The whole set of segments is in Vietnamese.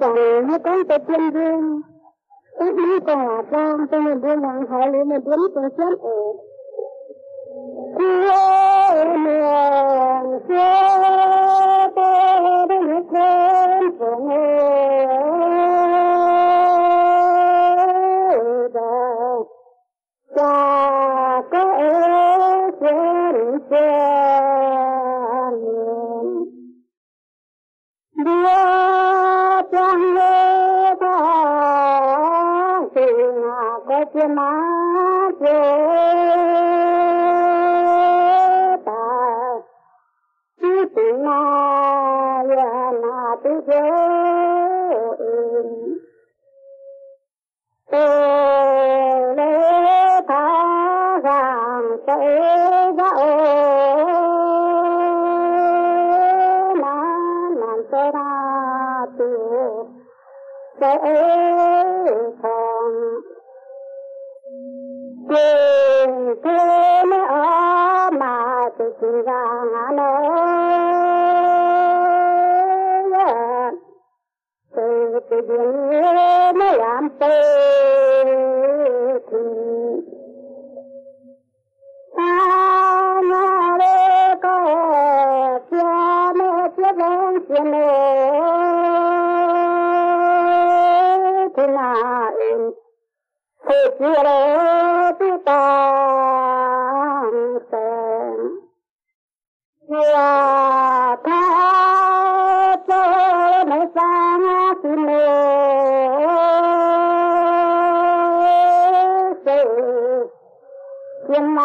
chồng hay con tôi tuyên dương các mấy con là con tôi mình đưa hoàng hậu liệu mình đến tôi chết ở Hãy subscribe Oh. என்ன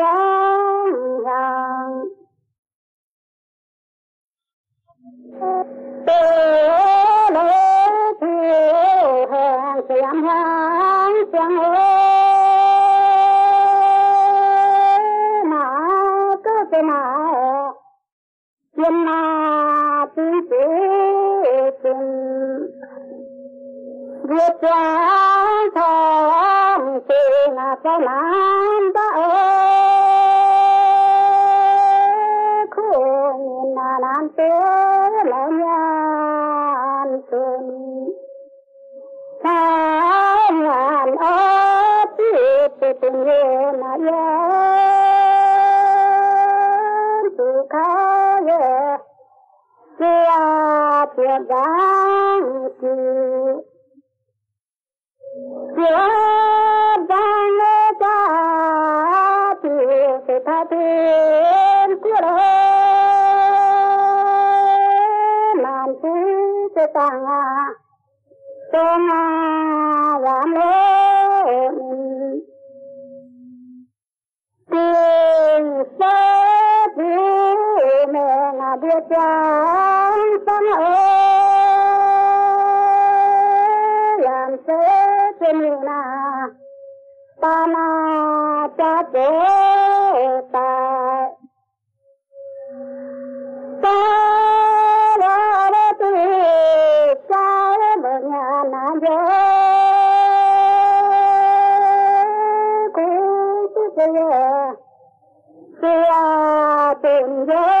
God. của đáng thương giữa đang lê ta thương sẽ tha thương của đời làm thế sẽ tăng à tăng à làm lên tình sẽ thương mẹ là biết rằng con ơi, làm thế trên là ta na cha chế tại ta là đế tử cha mở nhà na dễ cũng tự dễ tự tình dễ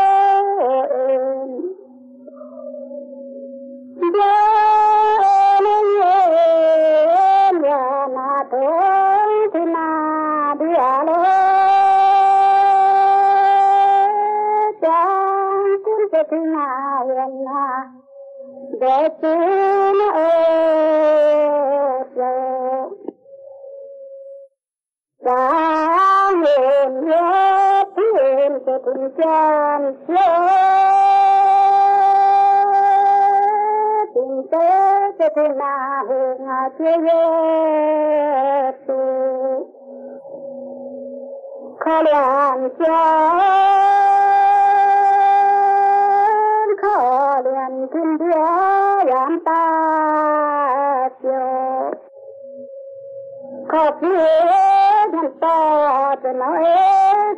làm khó thiên địa làm ta chiều khó phía ta trên nó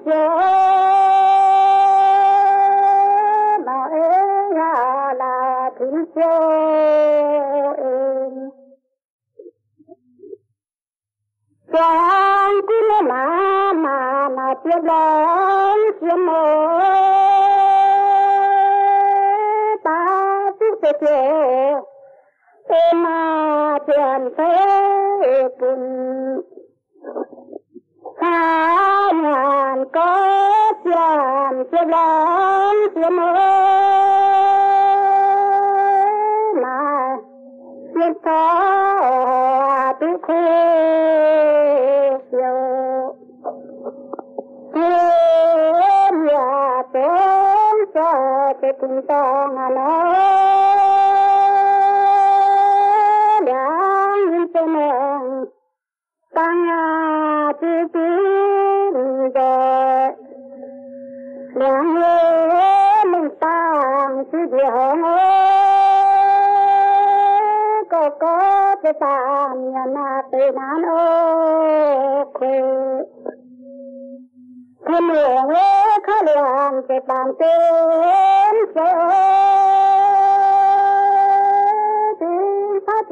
chiều Đang cho mình tăng tư tín rồi Đang nhớ mình tăng tư điều Có có cái tăng nhà na tê nan ô khuê Thân lượng khó lượng cái tăng tên sẽ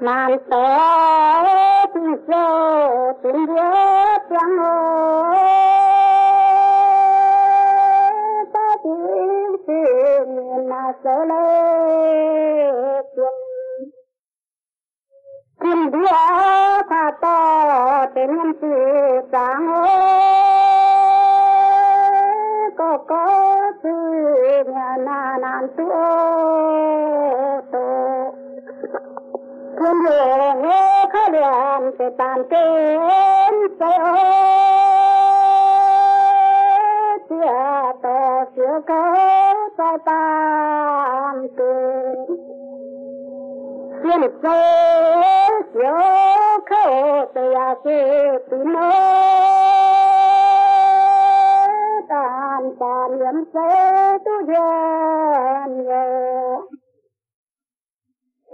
Nam tốt giờ sơ tình nhớ chẳng Ta tình sự mà sợ lê Kim đĩa ta to tên nhân sự sáng có có sự nhà na nan Thiên địa nghe khó liền sẽ tàn tên sẽ ô Chia to chia có sai tàn tên xin sơ chia khổ tây à sư tín mơ Tàn tàn yếm sơ tu dân ngờ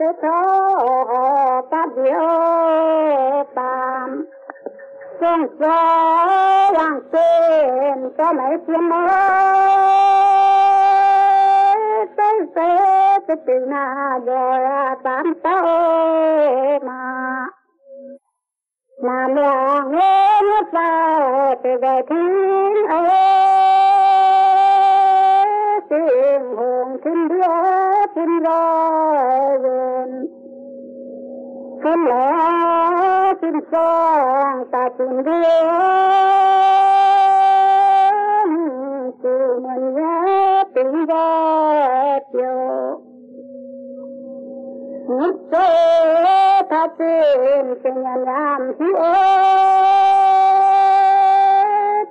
sẽ thọ ta biểu tạm. Trong gió làng tên cho mấy phiên mơ. Tới tế tế từ na rồi tám tao mà. Làm làng nghe nước vào, từ về thiên ơi. Tiếng hồn thiên đứa, thiên rồi Thiên lá chim son ta thiên đứa Từ mình nhớ tình ra chiều Nhất tế ta tên tình nhà làm hiếu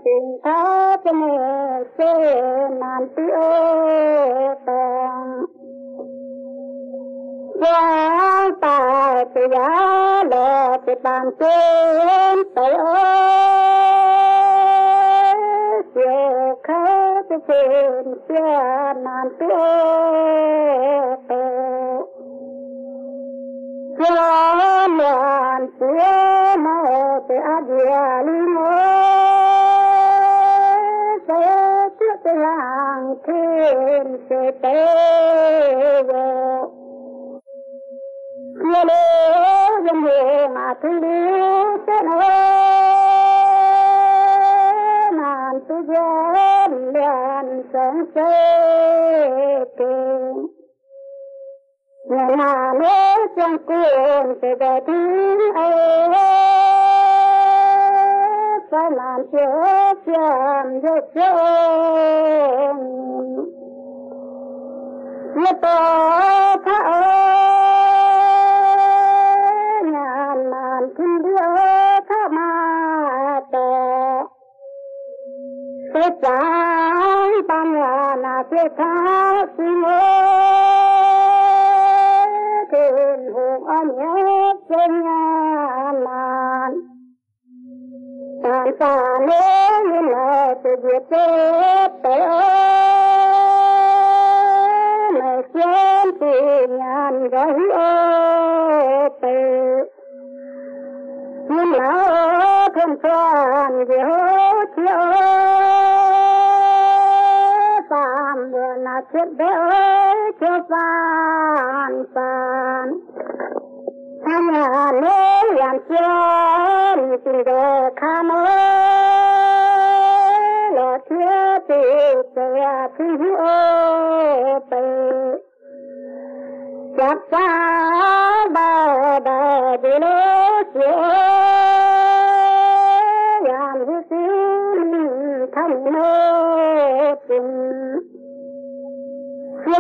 Tình ta cho mẹ sẽ nàn tiêu tàng Yeah tự giá lệ tự bàn tên tay ơi. Khá tự trên xia nàn tiêu cho nàn xia mơ dìa lý mơ. Sẽ tự hàng thiên sẽ tế vô Hãy subscribe cho kênh Ghiền Mì Gõ Để không bỏ lỡ những video hấp trái bằng là là sẽ thả xin Thiên hùng âm nhất trên nhà màn Tàn tàn như là sự việc chết ơi Mẹ xuyên thì nhàn gói ô tế Nhưng là thân toàn về hô chiếu vừa chết bé ơi cho phan phàn Tham nhà nếu làm cho tình đồ kha mơ Lọ thiết thì sẽ thương hữu tử. Chắc xa bà bà đi lối, xưa Làm hữu xin thân nô tình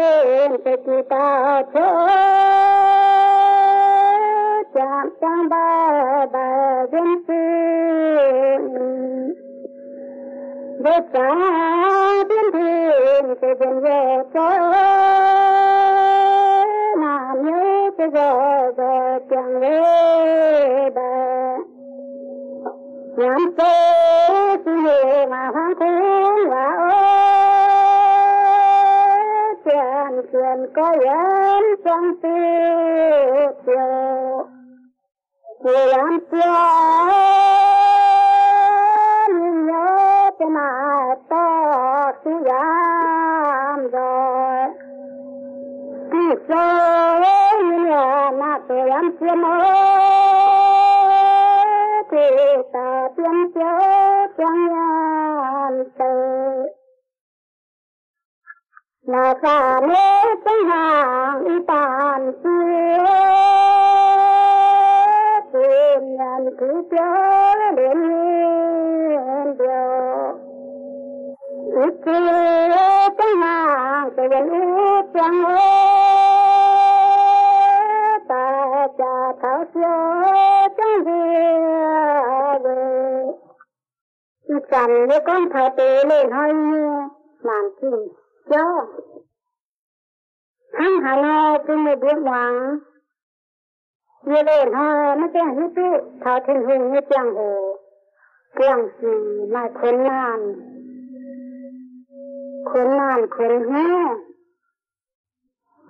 bố thì ta cho lỗ chạm ba ba dân sư để trả thiên thiên sẽ dân về cho mà nhớ cái giờ giờ chẳng về bờ nhắm tê sư mà hoang thương quá chuyện có yên trong tiêu tiêu làm cho nhớ cái mà to thì dám rồi. Thì sao nhớ mà tôi làm cho mơ thì ta tiếng cho trong nhà tự. Là cả lễ trong hàng tàn xưa tìm nhận cứ chớ đến điều ít kia trong hàng sẽ đến ít trong ta cha thảo xưa trong về chẳng với con thảo tế lên hơi màn chim chớ làm gì cho hắn hà nội tôi mới biết hoàng như lên ha nó chẳng hết tu thảo thiên hùng như chẳng hồ chẳng gì mà khốn nạn khốn nạn khốn hè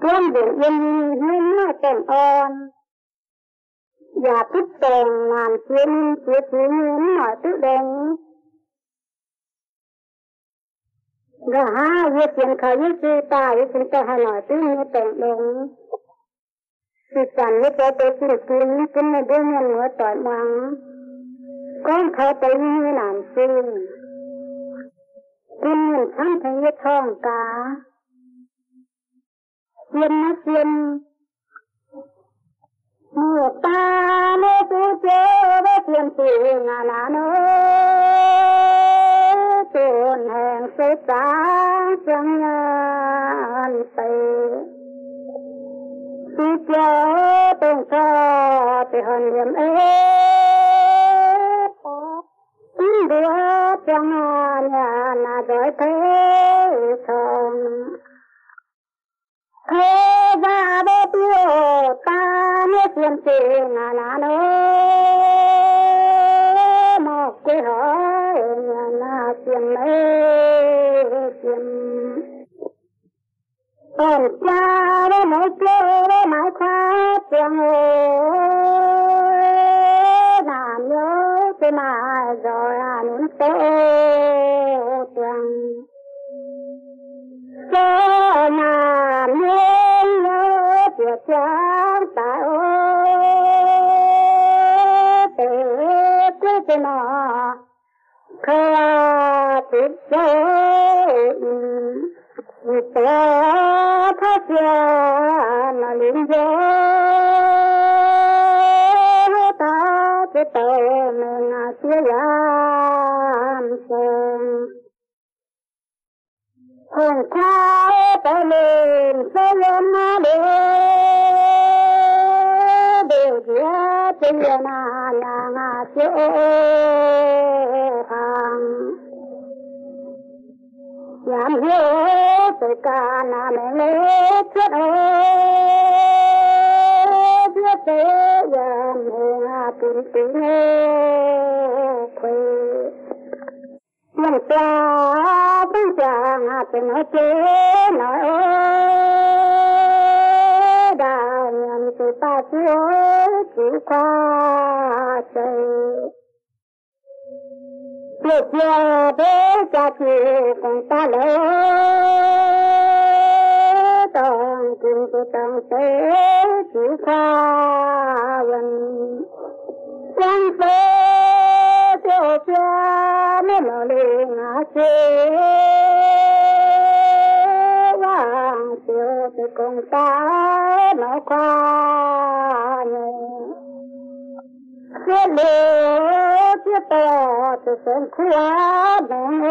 tuôn biển yên nên nó chẳng onอย่าพิจแต่งงานเชียนเชียชีนหน่อยตื้อแดง ก็หาเย็ดย็นเขาเย็ดจีตาย็ดงป็นตาหน่อยตื้นแต่งลงสิสันเย็ดไปไปสิกินนี่กินในเดือนเหนือต่อยมังก้อนเขาไปนี่หนานซีนกินทั้งทั้งเย็ดท้องกาเย็นนะเย็นเมือตาเมื่อเจอเมื่เตียนตีงานาเนาะ แห่งสุสานจังงานไปสิเจ้าต้องชอไปหันเยี่ยมเอ๋เดือดจังงานยานาดอยเททองเคบาเบปิโอตาเนเสียมเจงานาโนมอกเกหอยนาเ ở cha đó mãi chê đó mãi khá tiền làm nhớ tôi mà rồi à nếm tê tiền thế giảm hiếu tình tình quê mình cha bên cha tình ở chế nói ơi đào nhầm từ ta chúa chỉ qua trời Việc giờ cha chị cùng ta Toàn cùng của tầng tế chỉ qua gần Chẳng tế tiêu cha mẹ nó lì ngã chế Vàng tiêu thì cùng ta nó qua Phía lì phía tỏ thì sân khóa đồng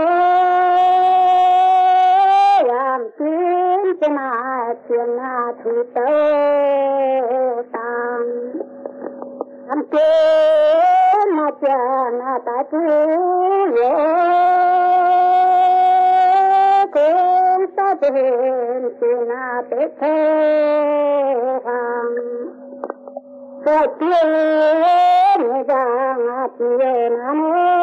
Làm chuyến trên mà tiền là thì tâu tàng Làm chuyến mà chuyện là ta chú dễ Cũng ta tên chuyện là tế thế hoàng. Cái chuyện ra ngã chuyện là mơ Tên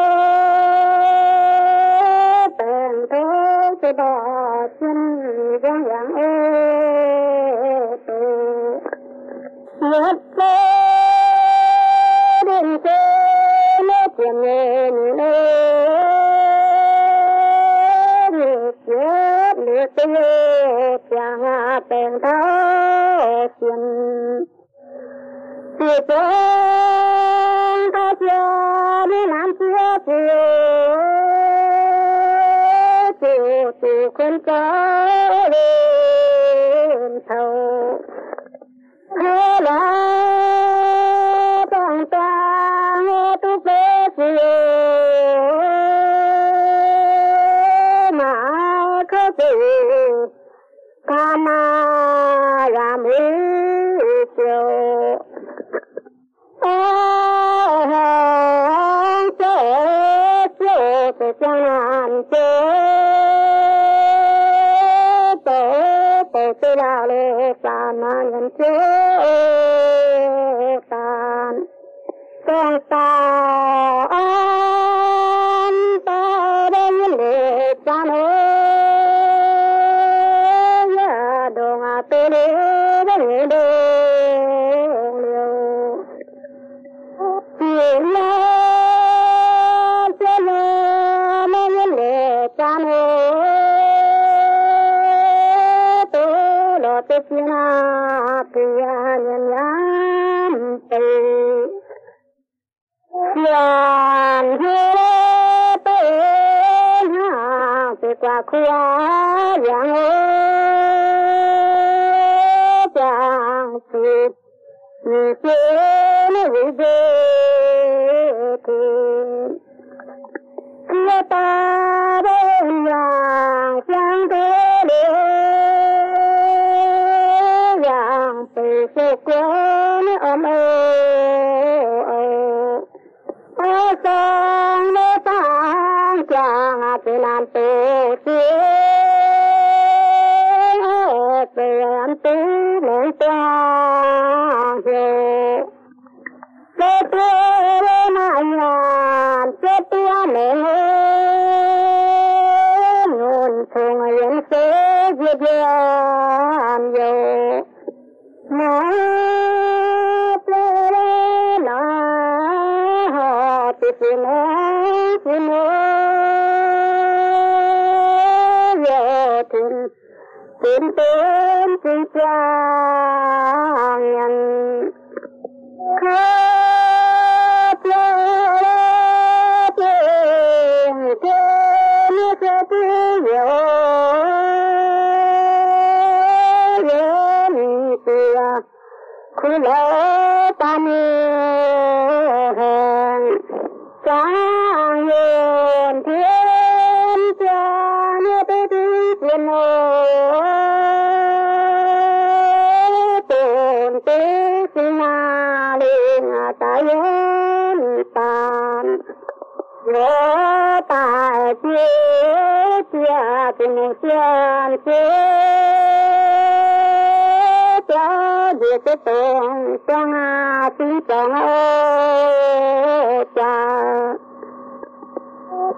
chưa chịu Chịu chịu lo tê chi na pia nhân yam tê Yan hê tê ha tê tồn tư sinh na yên tàn vô tài chia chia tình thiên chia cho việc tồn trong chính trong ô cha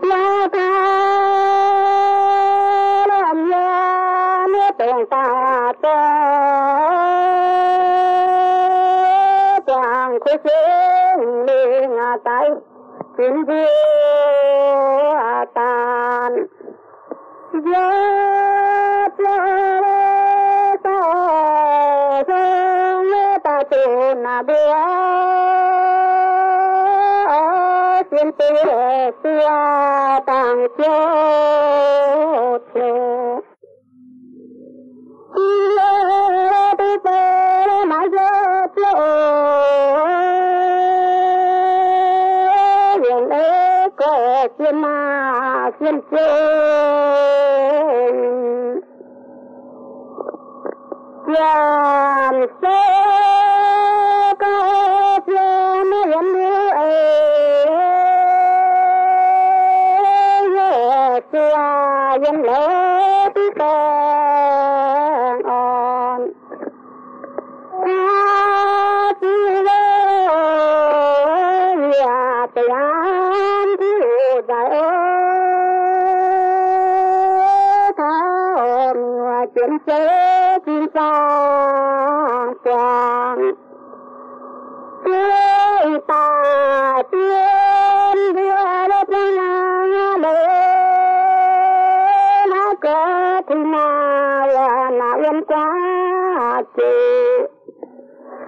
la ta chẳng có tay chính vua tàn gió ta ta ta tiền na bia xin tu tua tàng chốt ma quá chị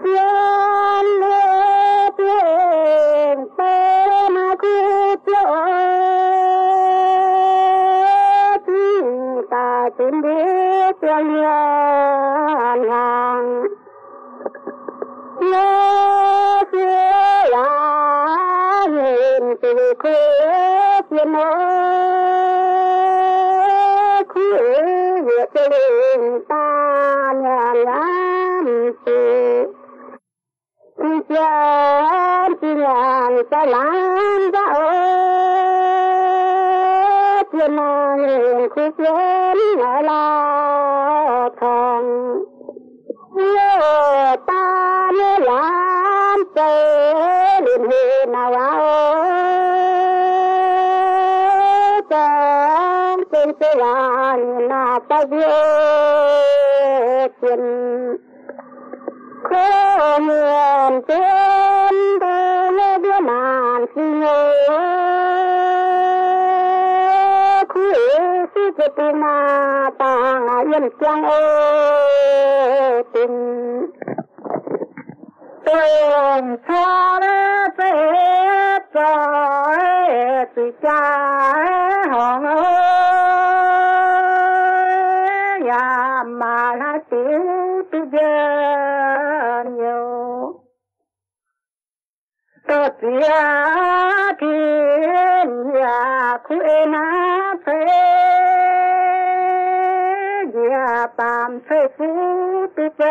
tiên lệ tê na khu ta tin biết cho liên hàng nhớ xưa là nhìn từ khuya nhiên khu phiền nhớ ta mới làm tê liền hi nào áo trong tên tê làn na tàng yên chăng ô tình tình cho nó phép cho chị cha hòn ơi. Nhà mà nó tiếng tư dân nhiều. Tôi chia thiên nhà khuê nào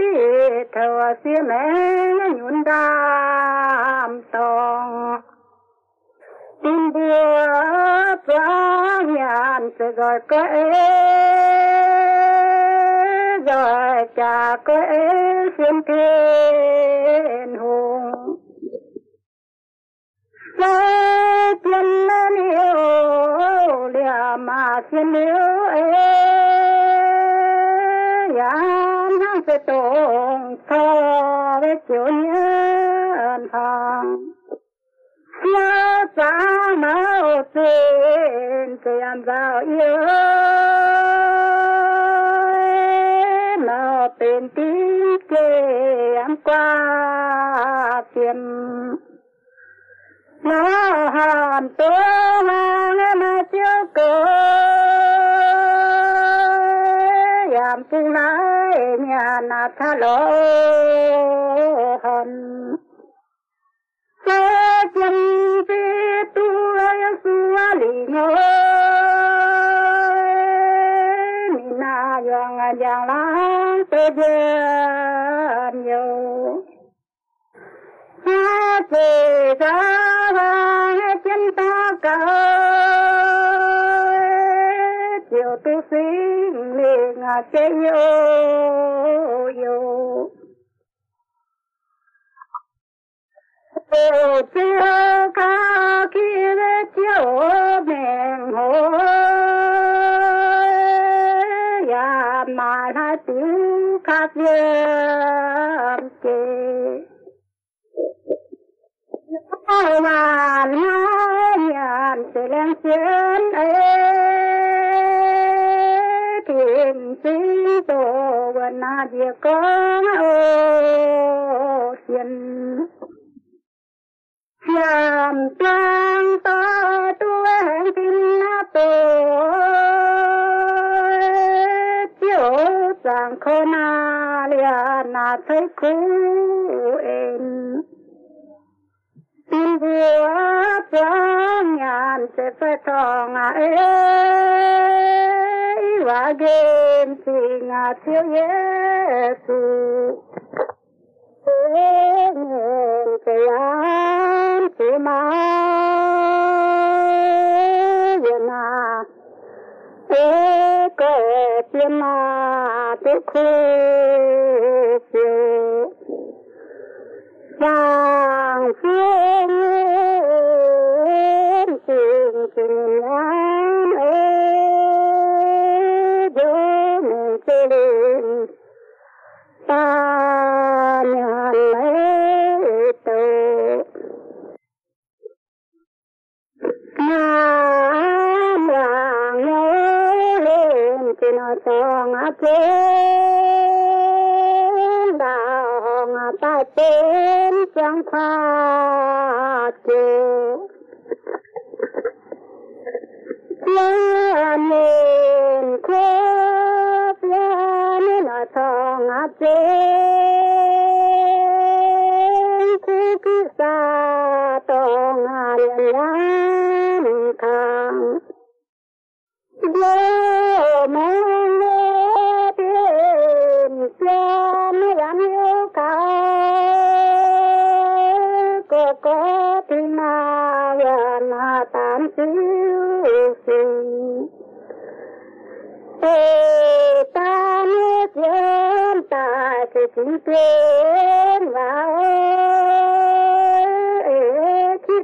ตีเธอเสียแม่ยุนดามตองดินเดียวพระยานจะกอดก็เอ rồi cha quê xuyên thiên hùng Lê tiên lên yêu lìa mà xuyên yêu ế Yàn hăng sẽ tồn thơ với chiều nhân hàng nhớ xa máu trên tiền vào yêu nó tên tiếng kê em qua tiền nó hàn tố nhà na tha lô hòn chân tu suwa li ngô ni na yang yang lang te jen yo ha te chiều tu sinh liền à, che yêu yêu ô tiêu ca kia chiếu mèn hồ ya mà hai tiếng ca viêm kê mà hai nhàn sẽ lên chiến ấy sinh tổ và na địa có ô thiên làm trang ta tuổi tin tổ chiếu sang khô na lia na thấy cú em tin vua trang nhàn sẽ phải thong à ê và game thì ngà thiếu Giêsu Nguyện mà Nguyện à Ê mà tôi khu phiêu Vàng phương Tình tình ta nhàn lấy tu nam là nhớ lên chỉ nó song á trên đào ngà ta trên trong khoa ta thì chính tuyến vào Ê khi